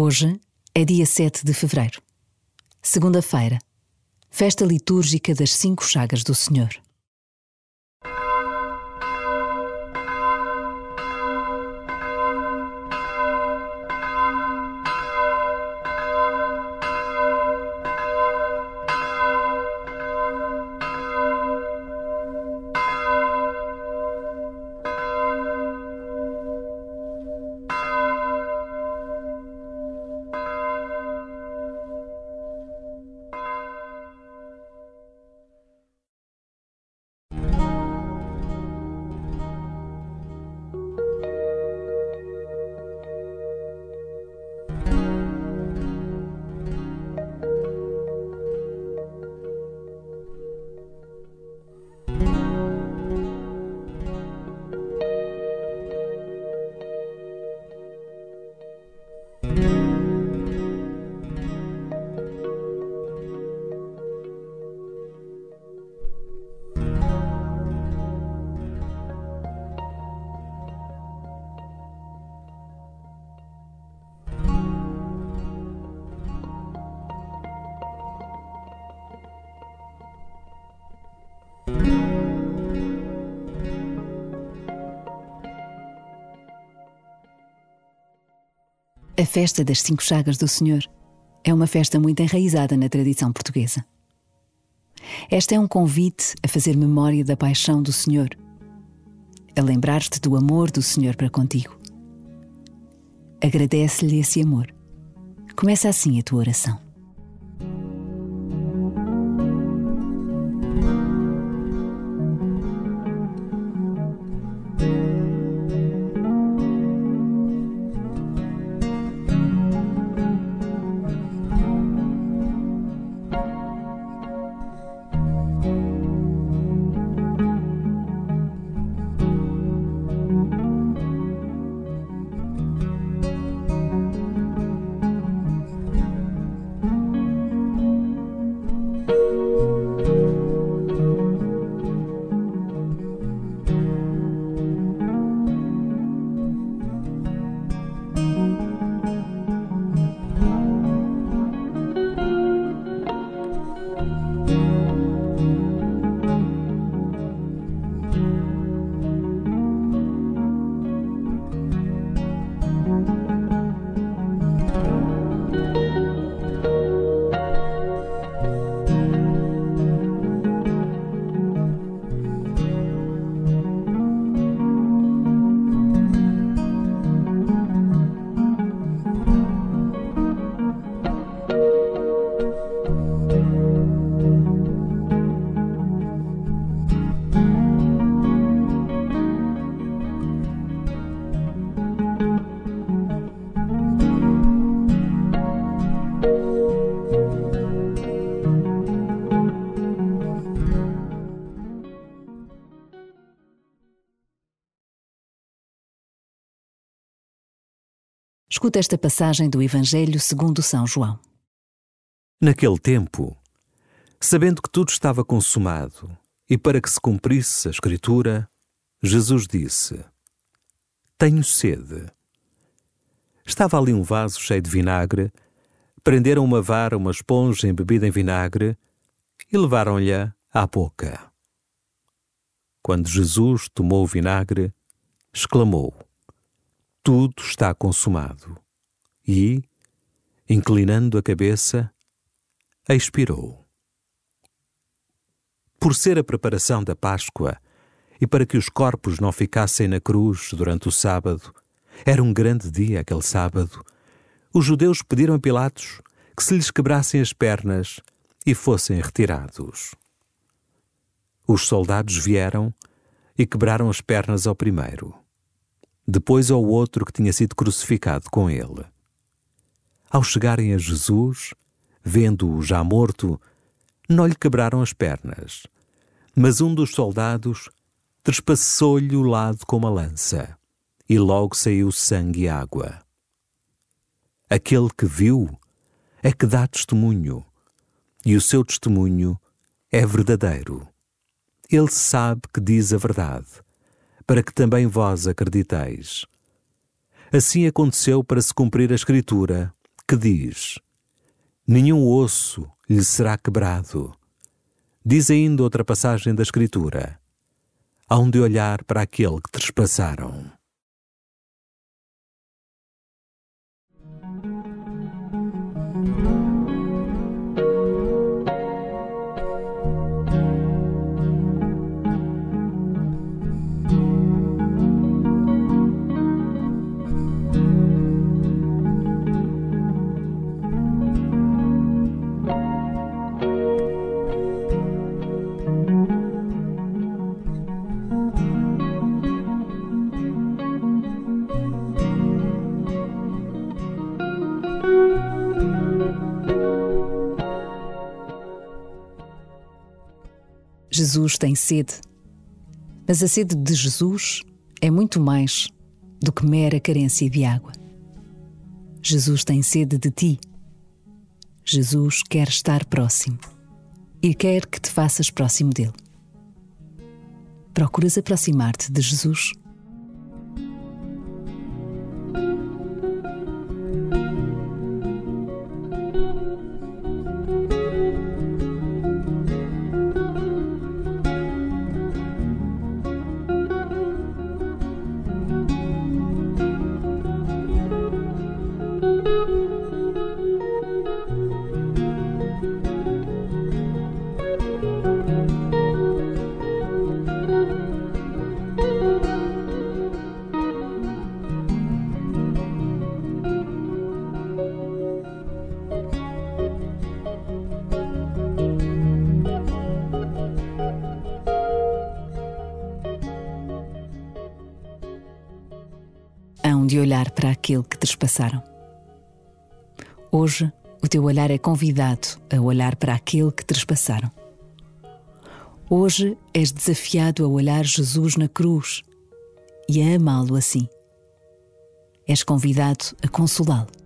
Hoje é dia 7 de fevereiro, segunda-feira, festa litúrgica das Cinco Chagas do Senhor. A festa das Cinco Chagas do Senhor é uma festa muito enraizada na tradição portuguesa. Esta é um convite a fazer memória da paixão do Senhor, a lembrar-te do amor do Senhor para contigo. Agradece-lhe esse amor. Começa assim a tua oração. Escuta esta passagem do Evangelho segundo São João. Naquele tempo, sabendo que tudo estava consumado e para que se cumprisse a Escritura, Jesus disse: Tenho sede. Estava ali um vaso cheio de vinagre, prenderam uma vara, uma esponja embebida em vinagre e levaram-lhe à boca. Quando Jesus tomou o vinagre, exclamou: tudo está consumado. E, inclinando a cabeça, expirou. Por ser a preparação da Páscoa e para que os corpos não ficassem na cruz durante o sábado, era um grande dia aquele sábado, os judeus pediram a Pilatos que se lhes quebrassem as pernas e fossem retirados. Os soldados vieram e quebraram as pernas ao primeiro depois ao outro que tinha sido crucificado com ele. Ao chegarem a Jesus, vendo-o já morto, não lhe quebraram as pernas, mas um dos soldados trespassou-lhe o lado com uma lança, e logo saiu sangue e água. Aquele que viu é que dá testemunho, e o seu testemunho é verdadeiro. Ele sabe que diz a verdade para que também vós acrediteis. Assim aconteceu para se cumprir a Escritura, que diz: Nenhum osso lhe será quebrado. Diz ainda outra passagem da Escritura: Hão de olhar para aquele que trespassaram. Jesus tem sede. Mas a sede de Jesus é muito mais do que mera carência de água. Jesus tem sede de ti. Jesus quer estar próximo e quer que te faças próximo dele. Procuras aproximar-te de Jesus? Para aquele que trespassaram. Hoje, o teu olhar é convidado a olhar para aquele que trespassaram. Hoje és desafiado a olhar Jesus na cruz e a amá-lo assim. És convidado a consolá-lo.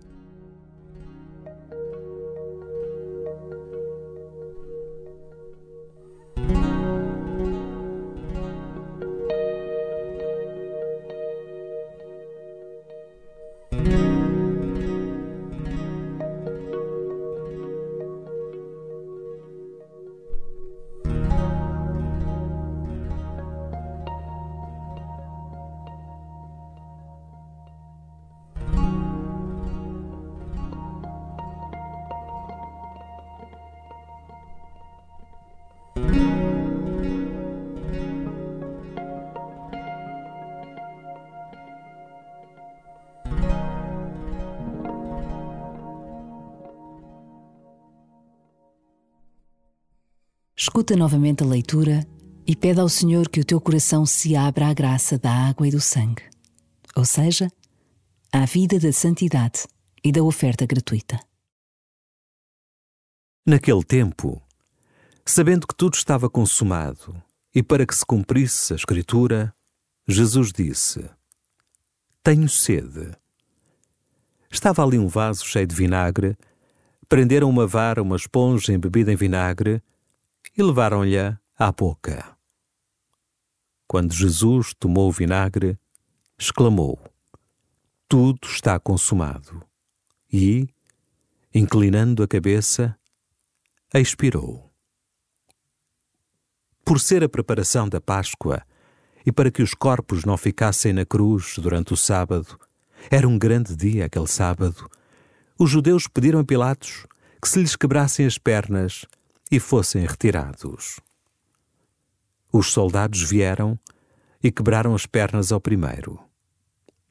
Escuta novamente a leitura e pede ao Senhor que o teu coração se abra à graça da água e do sangue, ou seja, à vida da santidade e da oferta gratuita. Naquele tempo, sabendo que tudo estava consumado e para que se cumprisse a Escritura, Jesus disse: Tenho sede. Estava ali um vaso cheio de vinagre, prenderam uma vara, uma esponja embebida em vinagre e levaram-lhe à boca. Quando Jesus tomou o vinagre, exclamou: Tudo está consumado. E, inclinando a cabeça, expirou. Por ser a preparação da Páscoa e para que os corpos não ficassem na cruz durante o sábado, era um grande dia aquele sábado, os judeus pediram a Pilatos que se lhes quebrassem as pernas e fossem retirados. Os soldados vieram e quebraram as pernas ao primeiro,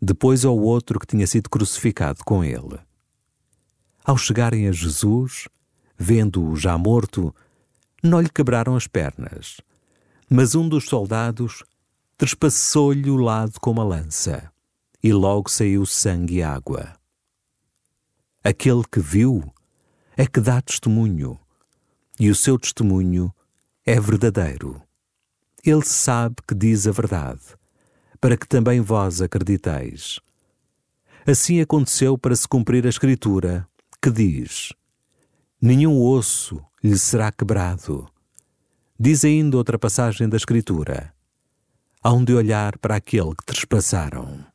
depois ao outro que tinha sido crucificado com ele. Ao chegarem a Jesus, vendo-o já morto, não lhe quebraram as pernas, mas um dos soldados trespassou-lhe o lado com uma lança, e logo saiu sangue e água. Aquele que viu é que dá testemunho, e o seu testemunho é verdadeiro. Ele sabe que diz a verdade, para que também vós acrediteis. Assim aconteceu para se cumprir a Escritura, que diz: Nenhum osso lhe será quebrado. Diz ainda outra passagem da Escritura: Hão de olhar para aquele que trespassaram.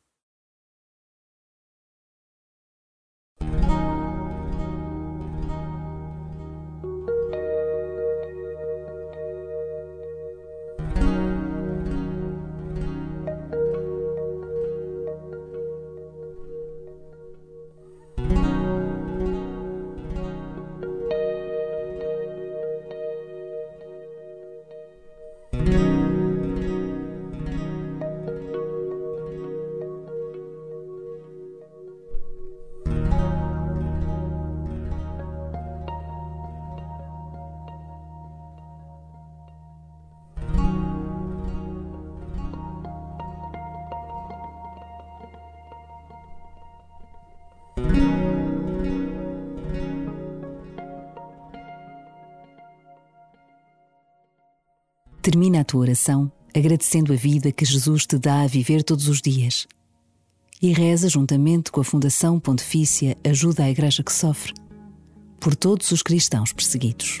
Termina a tua oração agradecendo a vida que Jesus te dá a viver todos os dias. E reza juntamente com a Fundação Pontifícia Ajuda à Igreja que Sofre, por todos os cristãos perseguidos.